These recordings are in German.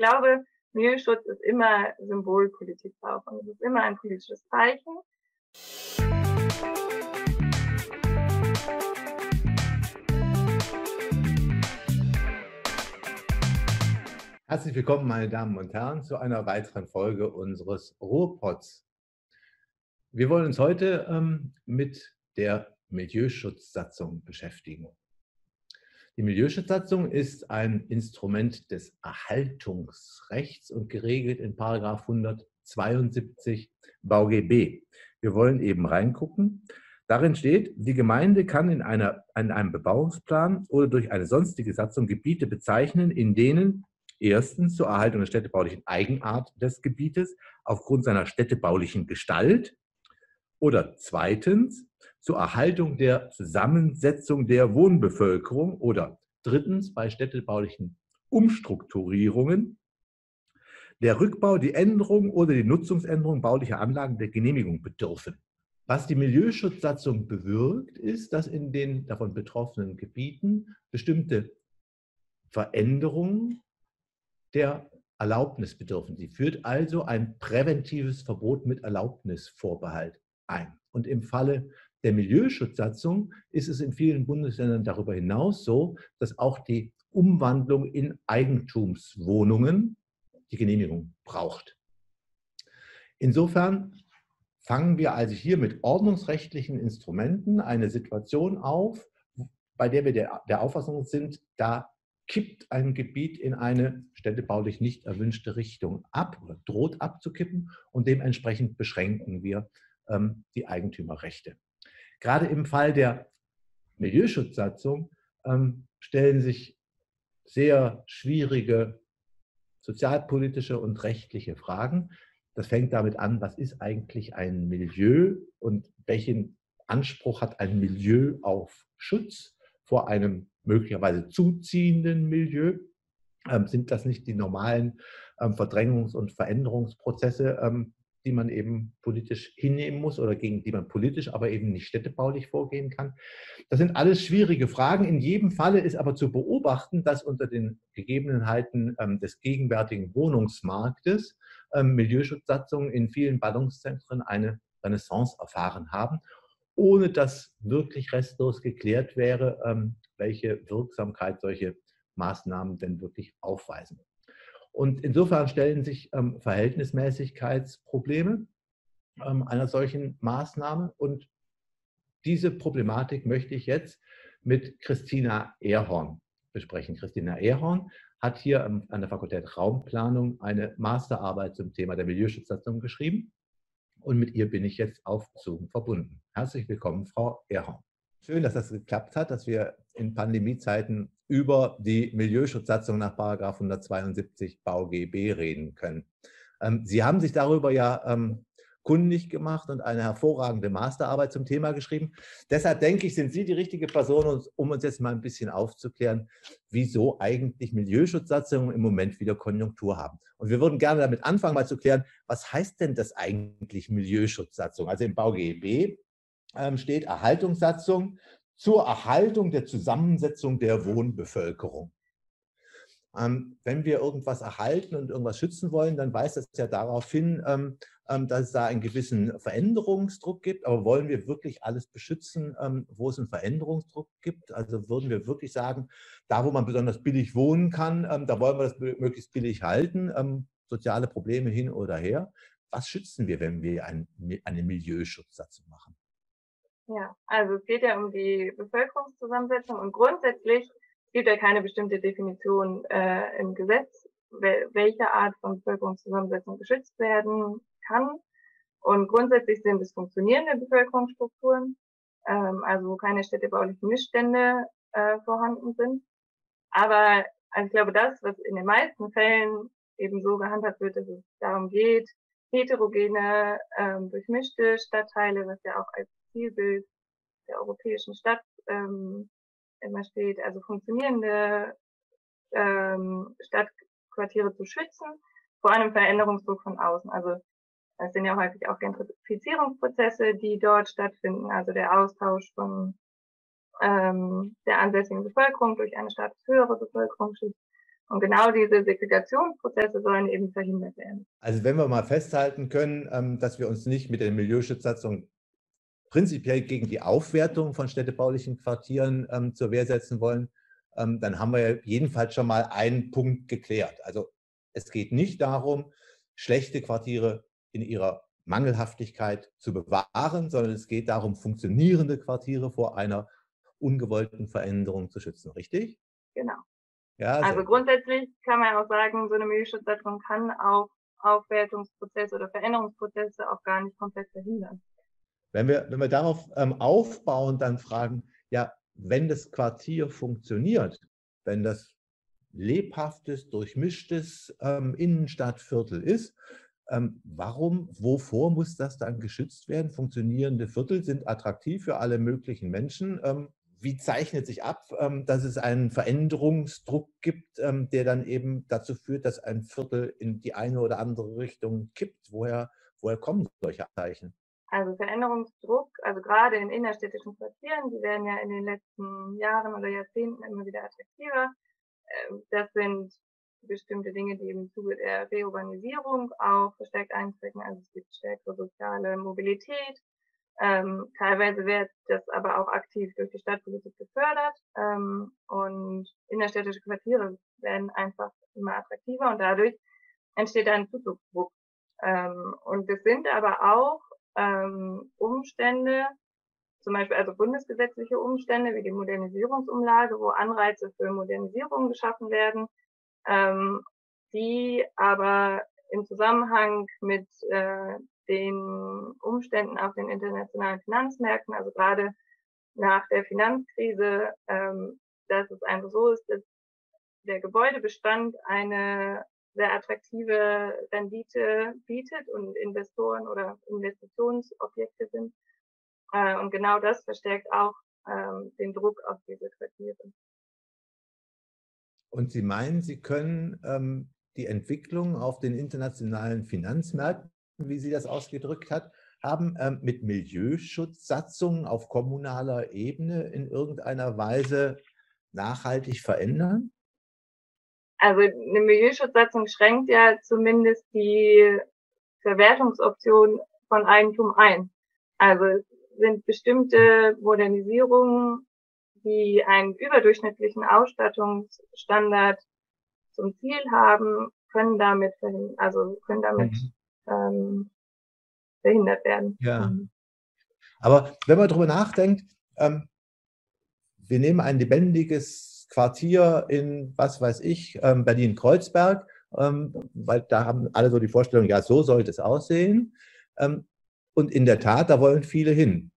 glaube, Milieuschutz ist immer Symbolpolitik auch und es ist immer ein politisches Zeichen. Herzlich willkommen, meine Damen und Herren, zu einer weiteren Folge unseres Ruhrpots. Wir wollen uns heute ähm, mit der Milieuschutzsatzung beschäftigen. Die Milieuschutzsatzung ist ein Instrument des Erhaltungsrechts und geregelt in 172 BauGB. Wir wollen eben reingucken. Darin steht, die Gemeinde kann in, einer, in einem Bebauungsplan oder durch eine sonstige Satzung Gebiete bezeichnen, in denen erstens zur Erhaltung der städtebaulichen Eigenart des Gebietes aufgrund seiner städtebaulichen Gestalt oder zweitens zur Erhaltung der Zusammensetzung der Wohnbevölkerung oder drittens bei städtebaulichen Umstrukturierungen der Rückbau, die Änderung oder die Nutzungsänderung baulicher Anlagen der Genehmigung bedürfen. Was die Milieuschutzsatzung bewirkt, ist, dass in den davon betroffenen Gebieten bestimmte Veränderungen der Erlaubnis bedürfen. Sie führt also ein präventives Verbot mit Erlaubnisvorbehalt ein. Und im Falle der Milieuschutzsatzung ist es in vielen Bundesländern darüber hinaus so, dass auch die Umwandlung in Eigentumswohnungen die Genehmigung braucht. Insofern fangen wir also hier mit ordnungsrechtlichen Instrumenten eine Situation auf, bei der wir der, Auffassung sind, da kippt ein Gebiet in eine städtebaulich nicht erwünschte Richtung ab oder droht abzukippen und dementsprechend beschränken wir ähm, die Eigentümerrechte. Gerade im Fall der Milieuschutzsatzung ähm, stellen sich sehr schwierige sozialpolitische und rechtliche Fragen. Das fängt damit an, was ist eigentlich ein Milieu und welchen Anspruch hat ein Milieu auf Schutz vor einem möglicherweise zuziehenden Milieu? Ähm, sind das nicht die normalen ähm, Verdrängungs- und Veränderungsprozesse, ähm, die man eben politisch hinnehmen muss oder gegen die man politisch, aber eben nicht städtebaulich vorgehen kann. Das sind alles schwierige Fragen. In jedem Falle ist aber zu beobachten, dass unter den Gegebenheiten ähm, des gegenwärtigen Wohnungsmarktes ähm, Milieuschutzsatzungen in vielen Ballungszentren eine Renaissance erfahren haben, ohne dass wirklich restlos geklärt wäre, ähm, welche Wirksamkeit solche Maßnahmen denn wirklich aufweisen. Und insofern stellen sich ähm, Verhältnismäßigkeitsprobleme ähm, einer solchen Maßnahme. Und diese Problematik möchte ich jetzt mit Christina Ehrhorn besprechen. Christina Ehrhorn hat hier an der Fakultät Raumplanung eine Masterarbeit zum Thema der Milieuschutzsatzung geschrieben. Und mit ihr bin ich jetzt auf Zoom verbunden. Herzlich willkommen, Frau Ehrhorn. Schön, dass das geklappt hat, dass wir in Pandemiezeiten über die Milieuschutzsatzung nach 172 BauGB reden können. Ähm, Sie haben sich darüber ja ähm, kundig gemacht und eine hervorragende Masterarbeit zum Thema geschrieben. Deshalb denke ich, sind Sie die richtige Person, um uns jetzt mal ein bisschen aufzuklären, wieso eigentlich Milieuschutzsatzungen im Moment wieder Konjunktur haben. Und wir würden gerne damit anfangen, mal zu klären, was heißt denn das eigentlich Milieuschutzsatzung? Also im BauGB ähm, steht Erhaltungssatzung zur Erhaltung der Zusammensetzung der Wohnbevölkerung. Ähm, wenn wir irgendwas erhalten und irgendwas schützen wollen, dann weist das ja darauf hin, ähm, dass es da einen gewissen Veränderungsdruck gibt. Aber wollen wir wirklich alles beschützen, wo es einen Veränderungsdruck gibt? Also würden wir wirklich sagen, da wo man besonders billig wohnen kann, da wollen wir das möglichst billig halten, soziale Probleme hin oder her. Was schützen wir, wenn wir eine Milieuschutzsatzung machen? Ja, also es geht ja um die Bevölkerungszusammensetzung und grundsätzlich gibt ja keine bestimmte Definition äh, im Gesetz, wel welche Art von Bevölkerungszusammensetzung geschützt werden kann. Und grundsätzlich sind es funktionierende Bevölkerungsstrukturen, ähm, also keine städtebaulichen Missstände äh, vorhanden sind. Aber also ich glaube, das, was in den meisten Fällen eben so gehandhabt wird, dass es darum geht, heterogene, ähm, durchmischte Stadtteile, was ja auch als Zielbild der europäischen Stadt ähm, immer steht, also funktionierende ähm, Stadtquartiere zu schützen vor einem Veränderungsdruck von außen. Also es sind ja häufig auch Gentrifizierungsprozesse, die dort stattfinden, also der Austausch von ähm, der ansässigen Bevölkerung durch eine status höhere Bevölkerungsschicht. Und genau diese Segregationsprozesse sollen eben verhindert werden. Also wenn wir mal festhalten können, ähm, dass wir uns nicht mit der Milieuschutzsatzung prinzipiell gegen die Aufwertung von städtebaulichen Quartieren ähm, zur Wehr setzen wollen, ähm, dann haben wir jedenfalls schon mal einen Punkt geklärt. Also es geht nicht darum, schlechte Quartiere in ihrer Mangelhaftigkeit zu bewahren, sondern es geht darum, funktionierende Quartiere vor einer ungewollten Veränderung zu schützen, richtig? Genau. Ja, also grundsätzlich kann man auch sagen, so eine Milieuschutzsatzung kann auch Aufwertungsprozesse oder Veränderungsprozesse auch gar nicht komplett verhindern. Wenn wir, wenn wir darauf ähm, aufbauen, dann fragen, ja, wenn das Quartier funktioniert, wenn das lebhaftes, durchmischtes ähm, Innenstadtviertel ist, ähm, warum, wovor muss das dann geschützt werden? Funktionierende Viertel sind attraktiv für alle möglichen Menschen. Ähm, wie zeichnet sich ab, ähm, dass es einen Veränderungsdruck gibt, ähm, der dann eben dazu führt, dass ein Viertel in die eine oder andere Richtung kippt? Woher, woher kommen solche Zeichen? Also Veränderungsdruck, also gerade in innerstädtischen Quartieren, die werden ja in den letzten Jahren oder Jahrzehnten immer wieder attraktiver. Ähm, das sind bestimmte Dinge, die im Zuge der Reurbanisierung auch verstärkt eintreten. Also es gibt stärkere soziale Mobilität. Ähm, teilweise wird das aber auch aktiv durch die Stadtpolitik gefördert. Ähm, und innerstädtische Quartiere werden einfach immer attraktiver und dadurch entsteht ein Zuzugsdruck. Ähm, und es sind aber auch ähm, Umstände, zum Beispiel also bundesgesetzliche Umstände wie die Modernisierungsumlage, wo Anreize für Modernisierung geschaffen werden, ähm, die aber im Zusammenhang mit äh, den Umständen auf den internationalen Finanzmärkten, also gerade nach der Finanzkrise, ähm, dass es einfach so ist, dass der Gebäudebestand eine sehr attraktive Rendite bietet und Investoren oder Investitionsobjekte sind. Äh, und genau das verstärkt auch ähm, den Druck auf diese Quartiere. Und Sie meinen, Sie können ähm, die Entwicklung auf den internationalen Finanzmärkten, wie sie das ausgedrückt hat, haben ähm, mit Milieuschutzsatzungen auf kommunaler Ebene in irgendeiner Weise nachhaltig verändern? Also eine Milieuschutzsatzung schränkt ja zumindest die Verwertungsoption von Eigentum ein. Also es sind bestimmte Modernisierungen, die einen überdurchschnittlichen Ausstattungsstandard zum Ziel haben, können damit, also können damit mhm. ähm, verhindert werden. Ja. Mhm. Aber wenn man darüber nachdenkt, ähm, wir nehmen ein lebendiges Quartier in, was weiß ich, ähm, Berlin-Kreuzberg, ähm, weil da haben alle so die Vorstellung, ja, so sollte es aussehen. Ähm, und in der Tat, da wollen viele hin.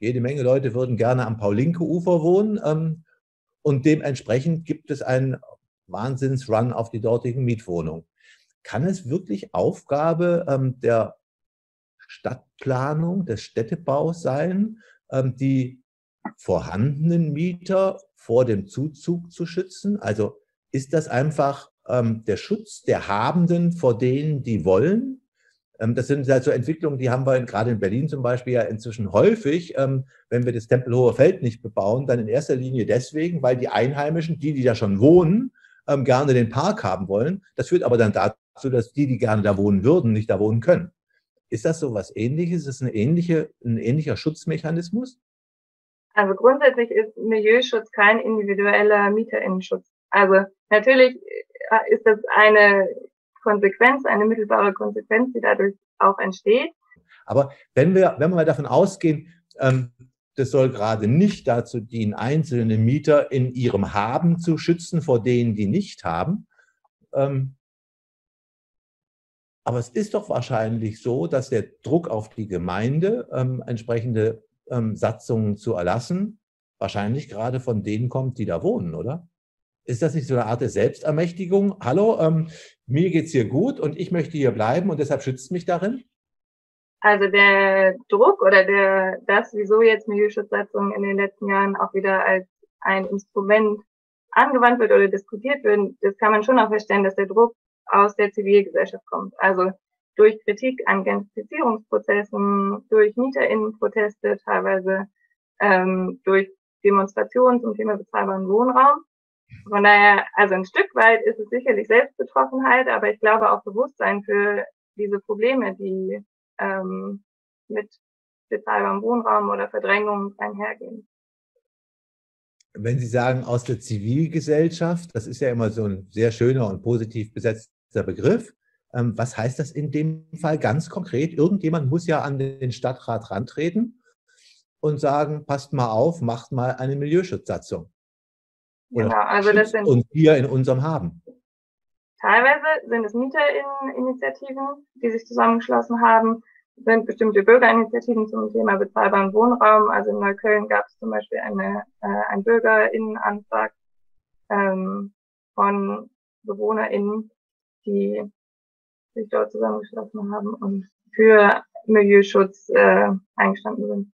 Jede Menge Leute würden gerne am Paulinke-Ufer wohnen. Ähm, und dementsprechend gibt es einen Wahnsinnsrun auf die dortigen Mietwohnungen. Kann es wirklich Aufgabe ähm, der Stadtplanung, des Städtebaus sein, ähm, die vorhandenen Mieter vor dem Zuzug zu schützen? Also ist das einfach der Schutz der Habenden vor denen, die wollen? Ähm, das sind halt so Entwicklungen, die haben wir gerade in Berlin zum Beispiel ja inzwischen häufig, ähm, wenn wir das Tempelhofer Feld nicht bebauen, dann in erster Linie deswegen, weil die Einheimischen, die, die da schon wohnen, ähm, gerne den Park haben wollen. Das führt aber dann dazu, dass die, die gerne da wohnen würden, nicht da wohnen können. Ist das so was Ähnliches? Ist es eine ähnliche, ein ähnlicher Schutzmechanismus? Also grundsätzlich ist Milieuschutz kein individueller Mieterinnenschutz. Also natürlich äh, ist das eine Konsequenz, eine mittelbare Konsequenz, die dadurch auch entsteht. Aber wenn wir, wenn wir mal davon ausgehen, ähm, das soll gerade nicht dazu dienen, einzelne Mieter in ihrem Haben zu schützen vor denen, die nicht haben. Ähm, aber es ist doch wahrscheinlich so, dass der Druck auf die Gemeinde, ähm, entsprechende ähm, Satzungen zu erlassen, wahrscheinlich gerade von denen kommt, die da wohnen, oder? Ist das nicht so eine Art der Selbstermächtigung? Hallo, ähm, mir es hier gut und ich möchte hier bleiben und deshalb schützt mich darin? Also der Druck oder der, das, wieso jetzt Milieuschutzsatzungen in den letzten Jahren auch wieder als ein Instrument angewandt wird oder diskutiert wird, das kann man schon auch feststellen, dass der Druck aus der Zivilgesellschaft kommt. Also durch Kritik an Gentrifizierungsprozessen, durch MieterInnenproteste, teilweise ähm, durch Demonstrationen zum Thema bezahlbaren Wohnraum. von daher, also ein Stück weit ist es sicherlich Selbstbetroffenheit, aber ich glaube auch Bewusstsein für diese Probleme, die ähm, mit bezahlbarem Wohnraum oder Verdrängung einhergehen. Wenn Sie sagen aus der Zivilgesellschaft, das ist ja immer so ein sehr schöner und positiv besetzter Begriff. Ähm, was heißt das in dem Fall ganz konkret? Irgendjemand muss ja an den Stadtrat rantreten und sagen, passt mal auf, macht mal eine Milieuschutzsatzung. Oder genau, also das sind und wir in unserem Haben. Teilweise sind es Mieterinitiativen, die sich zusammengeschlossen haben, sind bestimmte Bürgerinitiativen zum Thema bezahlbaren Wohnraum. Also in Neukölln gab es zum Beispiel eine, äh, einen Bürgerinnenantrag ähm, von BewohnerInnen, die sich dort zusammengeschlossen haben und für Milieuschutz äh, eingestanden sind.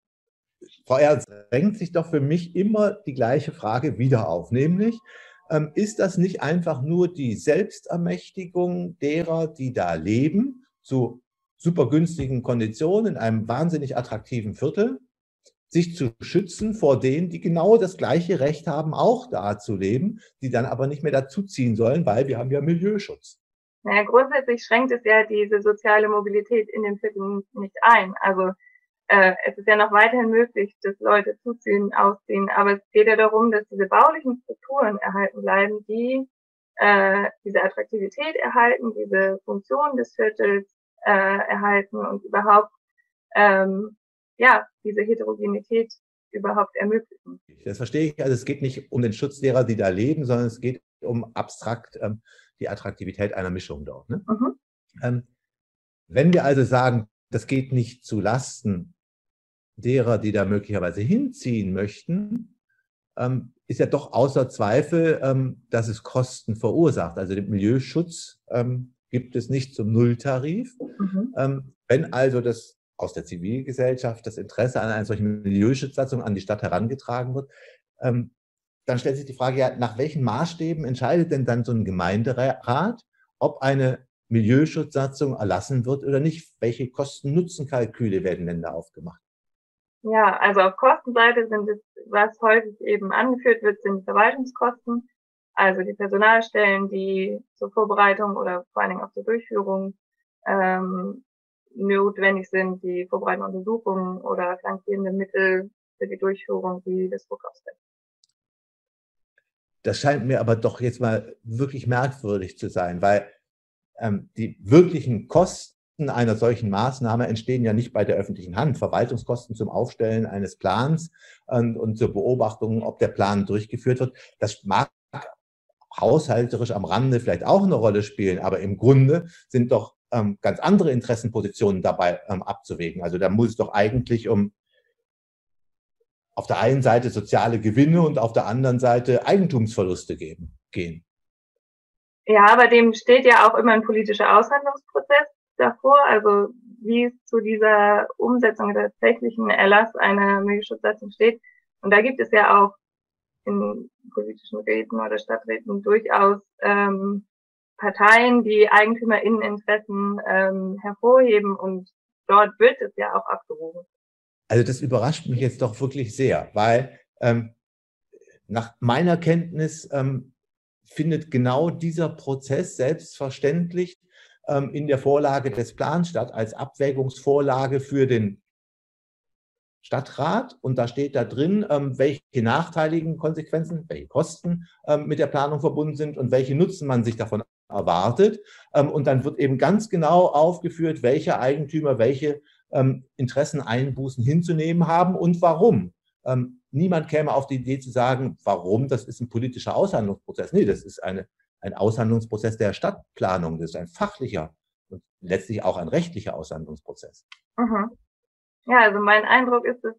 Frau Ernst, drängt sich doch für mich immer die gleiche Frage wieder auf, nämlich, ähm, ist das nicht einfach nur die Selbstermächtigung derer, die da leben, zu super günstigen Konditionen in einem wahnsinnig attraktiven Viertel, sich zu schützen vor denen, die genau das gleiche Recht haben, auch da zu leben, die dann aber nicht mehr dazuziehen sollen, weil wir haben ja Milieuschutz. Naja, grundsätzlich schränkt es ja diese soziale Mobilität in den Vierteln nicht ein. Also äh, es ist ja noch weiterhin möglich, dass Leute zuziehen, ausziehen, aber es geht ja darum, dass diese baulichen Strukturen erhalten bleiben, die äh, diese Attraktivität erhalten, diese Funktion des Viertels äh, erhalten und überhaupt ähm, ja diese Heterogenität überhaupt ermöglichen. Das verstehe ich. Also es geht nicht um den Schutz derer, die da leben, sondern es geht um abstrakt ähm, die Attraktivität einer Mischung dort. Ne? Mhm. Ähm, wenn wir also sagen, das geht nicht zu Lasten derer, die da möglicherweise hinziehen möchten, ähm, ist ja doch außer Zweifel, ähm, dass es Kosten verursacht. Also den Milieuschutz ähm, gibt es nicht zum Nulltarif. Mhm. Ähm, wenn also das aus der Zivilgesellschaft das Interesse an einer solchen Milieuschutzsatzung an die Stadt herangetragen wird, ähm, dann stellt sich die Frage, ja, nach welchen Maßstäben entscheidet denn dann so ein Gemeinderat, ob eine Milieuschutzsatzung erlassen wird oder nicht? Welche Kosten-Nutzen-Kalküle werden denn da aufgemacht? Ja, also auf Kostenseite sind es, was häufig eben angeführt wird, sind Verwaltungskosten, also die Personalstellen, die zur Vorbereitung oder vor allen Dingen auch zur Durchführung ähm, notwendig sind, die vorbereitenden Untersuchungen oder flankierende Mittel für die Durchführung wie das Rückkaufsrecht. Das scheint mir aber doch jetzt mal wirklich merkwürdig zu sein, weil ähm, die wirklichen Kosten einer solchen Maßnahme entstehen ja nicht bei der öffentlichen Hand. Verwaltungskosten zum Aufstellen eines Plans und, und zur Beobachtung, ob der Plan durchgeführt wird, das mag haushalterisch am Rande vielleicht auch eine Rolle spielen, aber im Grunde sind doch ähm, ganz andere Interessenpositionen dabei ähm, abzuwägen. Also da muss es doch eigentlich um auf der einen Seite soziale Gewinne und auf der anderen Seite Eigentumsverluste geben, gehen. Ja, aber dem steht ja auch immer ein politischer Aushandlungsprozess davor. Also wie es zu dieser Umsetzung der tatsächlichen Erlass einer Milchschutzsatzung steht. Und da gibt es ja auch in politischen Räten oder Stadträten durchaus ähm, Parteien, die Eigentümerinneninteressen ähm, hervorheben und dort wird es ja auch abgewogen. Also das überrascht mich jetzt doch wirklich sehr, weil ähm, nach meiner Kenntnis ähm, findet genau dieser Prozess selbstverständlich ähm, in der Vorlage des Plans statt, als Abwägungsvorlage für den Stadtrat. Und da steht da drin, ähm, welche nachteiligen Konsequenzen, welche Kosten ähm, mit der Planung verbunden sind und welche Nutzen man sich davon erwartet. Ähm, und dann wird eben ganz genau aufgeführt, welche Eigentümer welche ähm, Interesseneinbußen hinzunehmen haben und warum. Ähm, niemand käme auf die Idee zu sagen, warum, das ist ein politischer Aushandlungsprozess. Nee, das ist eine, ein Aushandlungsprozess der Stadtplanung, das ist ein fachlicher und letztlich auch ein rechtlicher Aushandlungsprozess. Mhm. Ja, also mein Eindruck ist, dass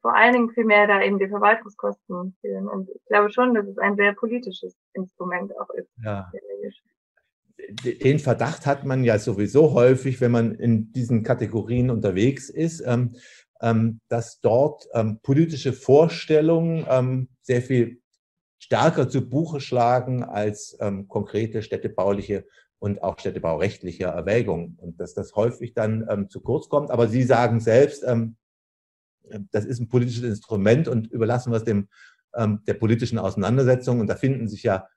vor allen Dingen vielmehr da eben die Verwaltungskosten fehlen. Und ich glaube schon, dass es ein sehr politisches Instrument auch ist. Ja den Verdacht hat man ja sowieso häufig, wenn man in diesen Kategorien unterwegs ist, ähm, ähm, dass dort ähm, politische Vorstellungen sehr viel stärker zu Buche schlagen als konkrete städtebauliche und auch städtebaurechtliche Erwägungen und dass das häufig dann zu kurz kommt. Aber Sie sagen selbst, das ist ein politisches Instrument und überlassen wir es dem ähm, der politischen Auseinandersetzung. Und da finden sich ja,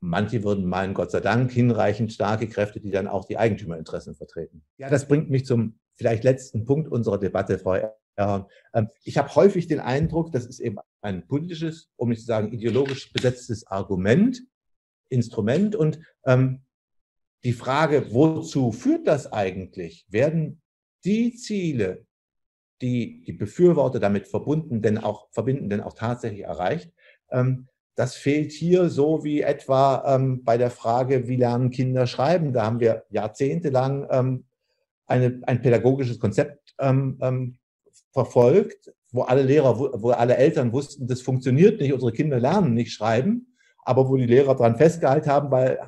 manche würden meinen, Gott sei Dank, hinreichend starke Kräfte, die dann auch die Eigentümerinteressen vertreten. Ja, das bringt mich zum vielleicht letzten Punkt unserer Debatte, Frau Erhorn. Ähm, ich habe häufig den Eindruck, das ist eben ein politisches, um nicht zu sagen ideologisch besetztes Argument, Instrument. Und ähm, die Frage, wozu führt das eigentlich? Werden die Ziele, die die Befürworter damit verbunden, denn auch verbinden, denn auch tatsächlich erreicht? Ähm, das fehlt hier so wie etwa ähm, bei der Frage, wie lernen Kinder schreiben. Da haben wir jahrzehntelang ähm, eine, ein pädagogisches Konzept ähm, ähm, verfolgt, wo alle Lehrer, wo, alle Eltern wussten, das funktioniert nicht, unsere Kinder lernen nicht schreiben aber wo die Lehrer daran festgehalten haben, weil,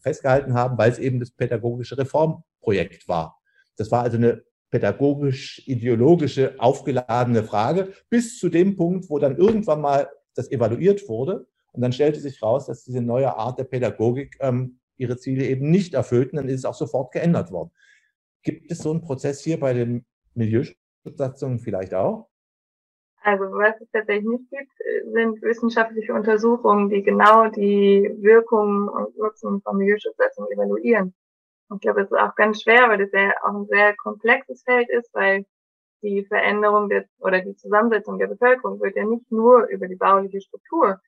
festgehalten haben, weil es eben das pädagogische Reformprojekt war. Das war also eine pädagogisch-ideologische aufgeladene Frage bis zu dem Punkt, wo dann irgendwann mal das evaluiert wurde und dann stellte sich raus, dass diese neue Art der Pädagogik ähm, ihre Ziele eben nicht erfüllten, dann ist es auch sofort geändert worden. Gibt es so einen Prozess hier bei den Milieuschutzsatzungen vielleicht auch? Also was es tatsächlich nicht gibt, sind wissenschaftliche Untersuchungen, die genau die Wirkungen und Nutzen von Milieuschutzsatzungen evaluieren. Und ich glaube, es ist auch ganz schwer, weil das ja auch ein sehr komplexes Feld ist, weil die Veränderung der, oder die Zusammensetzung der Bevölkerung wird ja nicht nur über die bauliche Struktur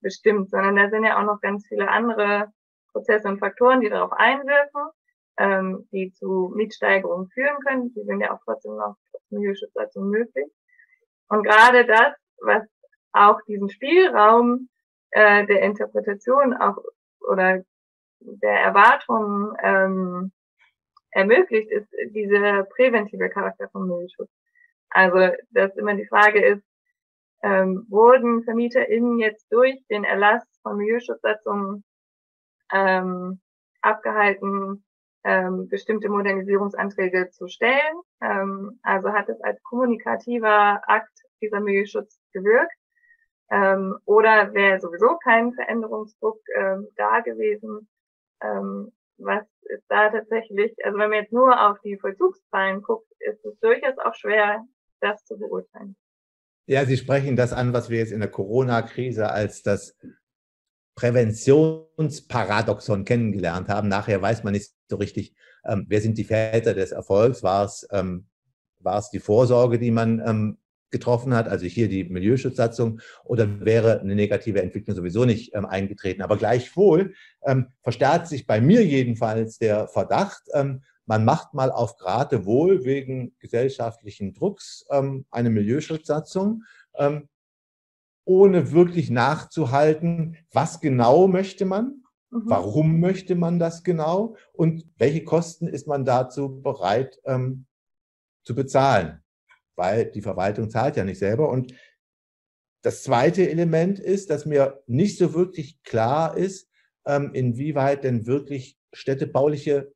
bestimmt, sondern da sind ja auch noch ganz viele andere Prozesse und Faktoren, die darauf einwirken, ähm, die zu Mietsteigerungen führen können. Die sind ja auch trotzdem noch Milieuschutzsatzungen möglich. Und gerade das, was auch diesen Spielraum äh, der Interpretation auch oder der Erwartungen ähm, ermöglicht, ist dieser präventive Charakter von Müllschutz. Also, dass immer die Frage ist, ähm, wurden VermieterInnen jetzt durch den Erlass von Milieuschutzsatzungen ähm, abgehalten, ähm, bestimmte Modernisierungsanträge zu stellen. Ähm, also hat es als kommunikativer Akt dieser Milieuschutz gewirkt. Ähm, oder wäre sowieso kein Veränderungsdruck ähm, da gewesen. Ähm, was ist da tatsächlich, also wenn man jetzt nur auf die Vollzugszahlen guckt, ist es durchaus auch schwer, das zu beurteilen. Ja, Sie sprechen das an, was wir jetzt in der Corona-Krise als das Präventionsparadoxon kennengelernt haben. Nachher weiß man nicht so richtig, ähm, wer sind die Väter des Erfolgs? War es, ähm, war es die Vorsorge, die man ähm, getroffen hat, also hier die Milieuschutzsatzung, oder wäre eine negative Entwicklung sowieso nicht ähm, eingetreten. Aber gleichwohl ähm, verstärkt sich bei mir jedenfalls der Verdacht, ähm, man macht mal auf Geratewohl wegen gesellschaftlichen Drucks ähm, eine Milieuschutzsatzung ohne wirklich nachzuhalten, was genau möchte man, mhm. warum möchte man das genau und welche Kosten ist man dazu bereit ähm, zu bezahlen, weil die Verwaltung zahlt ja nicht selber. Und das zweite Element ist, dass mir nicht so wirklich klar ist, ähm, inwieweit denn wirklich städtebauliche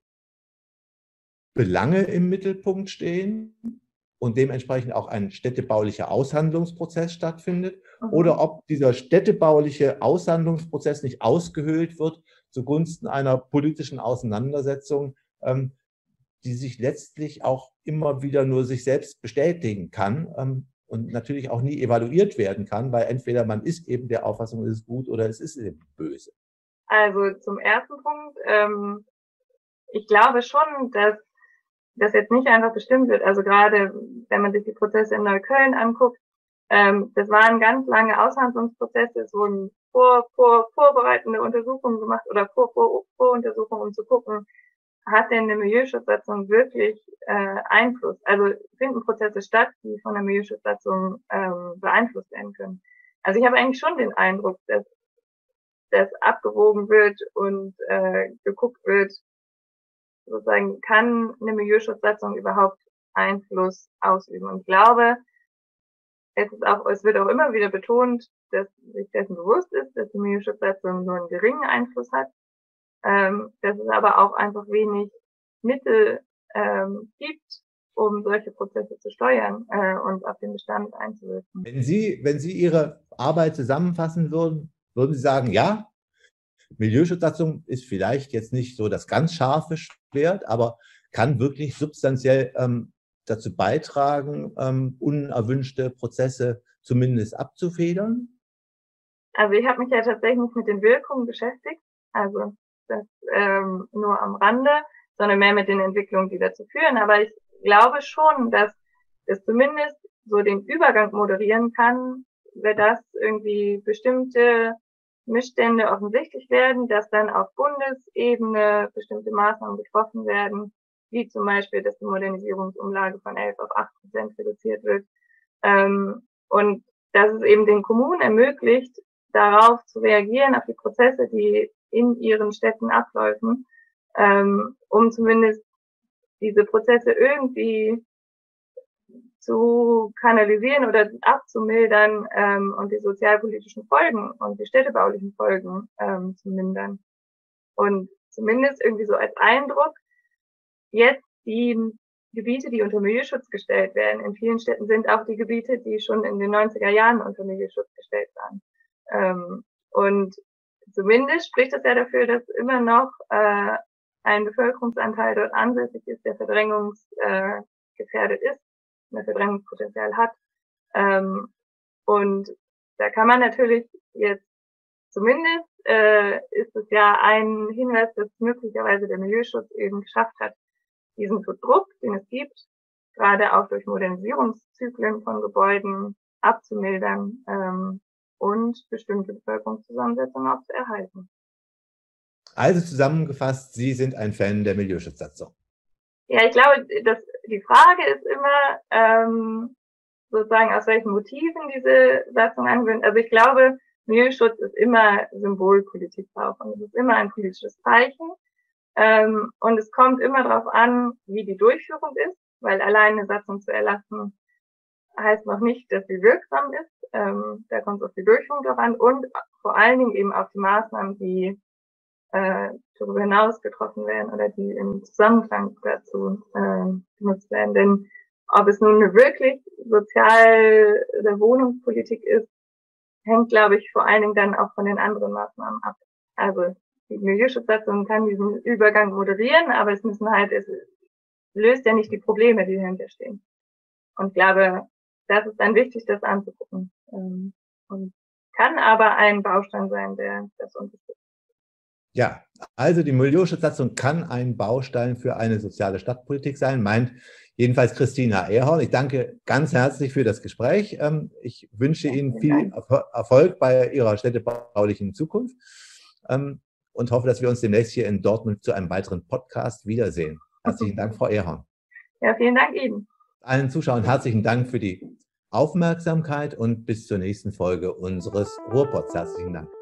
Belange im Mittelpunkt stehen und dementsprechend auch ein städtebaulicher Aushandlungsprozess stattfindet mhm. oder ob dieser städtebauliche Aushandlungsprozess nicht ausgehöhlt wird zugunsten einer politischen Auseinandersetzung, ähm, die sich letztlich auch immer wieder nur sich selbst bestätigen kann ähm, und natürlich auch nie evaluiert werden kann, weil entweder man ist eben der Auffassung, es ist gut oder es ist eben böse. Also zum ersten Punkt, ähm, ich glaube schon, dass das jetzt nicht einfach bestimmt wird. Also gerade wenn man sich die Prozesse in Neukölln anguckt, ähm, das waren ganz lange Aushandlungsprozesse, es wurden vor, vor, vorbereitende Untersuchungen gemacht oder vor, vor, Voruntersuchungen, um zu gucken, hat denn eine Milieuschutzsatzung wirklich äh, Einfluss? Also finden Prozesse statt, die von der Milieuschutzsatzung ähm, beeinflusst werden können. Also ich habe eigentlich schon den Eindruck, dass das abgewogen wird und äh, geguckt wird, sozusagen, kann eine Milieuschutzsatzung überhaupt Einfluss ausüben? Und ich glaube, es ist auch, es wird auch immer wieder betont, dass sich dessen bewusst ist, dass die Milieuschutzsatzung nur einen geringen Einfluss hat, ähm, dass es aber auch einfach wenig Mittel ähm, gibt, um solche Prozesse zu steuern äh, und auf den Bestand einzuwirken. Wenn Sie, wenn Sie Ihre Arbeit zusammenfassen würden, würden Sie sagen, ja, Milieuschutzsatzung ist vielleicht jetzt nicht so das ganz scharfe Schwert, aber kann wirklich substanziell ähm, dazu beitragen, ähm, unerwünschte Prozesse zumindest abzufedern? Also ich habe mich ja tatsächlich mit den Wirkungen beschäftigt, also das ähm, nur am Rande, sondern mehr mit den Entwicklungen, die dazu führen. Aber ich glaube schon, dass es zumindest so den Übergang moderieren kann, wenn das irgendwie bestimmte Missstände offensichtlich werden, dass dann auf Bundesebene bestimmte Maßnahmen getroffen werden, wie zum Beispiel, dass die Modernisierungsumlage von 11 auf 8 Prozent reduziert wird. Ähm, und dass es eben den Kommunen ermöglicht, darauf zu reagieren, auf die Prozesse, die in ihren Städten abläufen, ähm, um zumindest diese Prozesse irgendwie zu kanalisieren oder abzumildern ähm, und die sozialpolitischen Folgen und die städtebaulichen Folgen ähm, zu mindern. Und zumindest irgendwie so als Eindruck, jetzt die Gebiete, die unter Milieuschutz gestellt werden, in vielen Städten sind auch die Gebiete, die schon in den 90er Jahren unter Milieuschutz gestellt waren. Ähm, und zumindest spricht es ja dafür, dass immer noch äh, ein Bevölkerungsanteil dort ansässig ist, der verdrängungsgefährdet äh, ist, ein Verdrängungspotenzial hat. Ähm, und da kann man natürlich jetzt zumindest äh, ist es ja ein Hinweis, dass möglicherweise der Milieuschutz eben geschafft hat, diesen Druck, den es gibt, gerade auch durch Modernisierungszyklen von Gebäuden abzumildern ähm, und bestimmte Bevölkerungszusammensetzungen auch zu erhalten. Also zusammengefasst, Sie sind ein Fan der Milieuschutzsatzung. Ja, ich glaube, dass die Frage ist immer ähm, sozusagen, aus welchen Motiven diese Satzung angewöhnt. Also ich glaube, Milieuschutz ist immer Symbolpolitik auch und es ist immer ein politisches Zeichen. Ähm, und es kommt immer darauf an, wie die Durchführung ist, weil allein eine Satzung zu erlassen heißt noch nicht, dass sie wirksam ist. Ähm, da kommt es auf die Durchführung drauf an und vor allen Dingen eben auf die Maßnahmen, die äh, darüber hinaus getroffen werden oder die im Zusammenklang dazu äh, genutzt werden. Denn ob es nun wirklich sozial- oder Wohnungspolitik ist, hängt, glaube ich, vor allen Dingen dann auch von den anderen Maßnahmen ab. Also die Milieuschutzsatzung kann diesen Übergang moderieren, aber es müssen halt, es löst ja nicht die Probleme, die dahinter stehen. Und ich glaube, das ist dann wichtig, das anzugucken. Ähm, und kann aber ein Baustein sein, der das unterstützt. Ja, also die Milieuschutzsatzung kann ein Baustein für eine soziale Stadtpolitik sein, meint jedenfalls Christina Ehrhorn. Ich danke ganz herzlich für das Gespräch. Ähm, ich wünsche Ihnen viel Erfolg bei Ihrer städtebaulichen Zukunft ähm, und hoffe, dass wir uns demnächst hier in Dortmund zu einem weiteren Podcast wiedersehen. Herzlichen Dank, Frau Ehrhorn. Ja, vielen Dank Ihnen. Allen Zuschauern herzlichen Dank für die Aufmerksamkeit und bis zur nächsten Folge unseres Ruhrpots. Herzlichen Dank.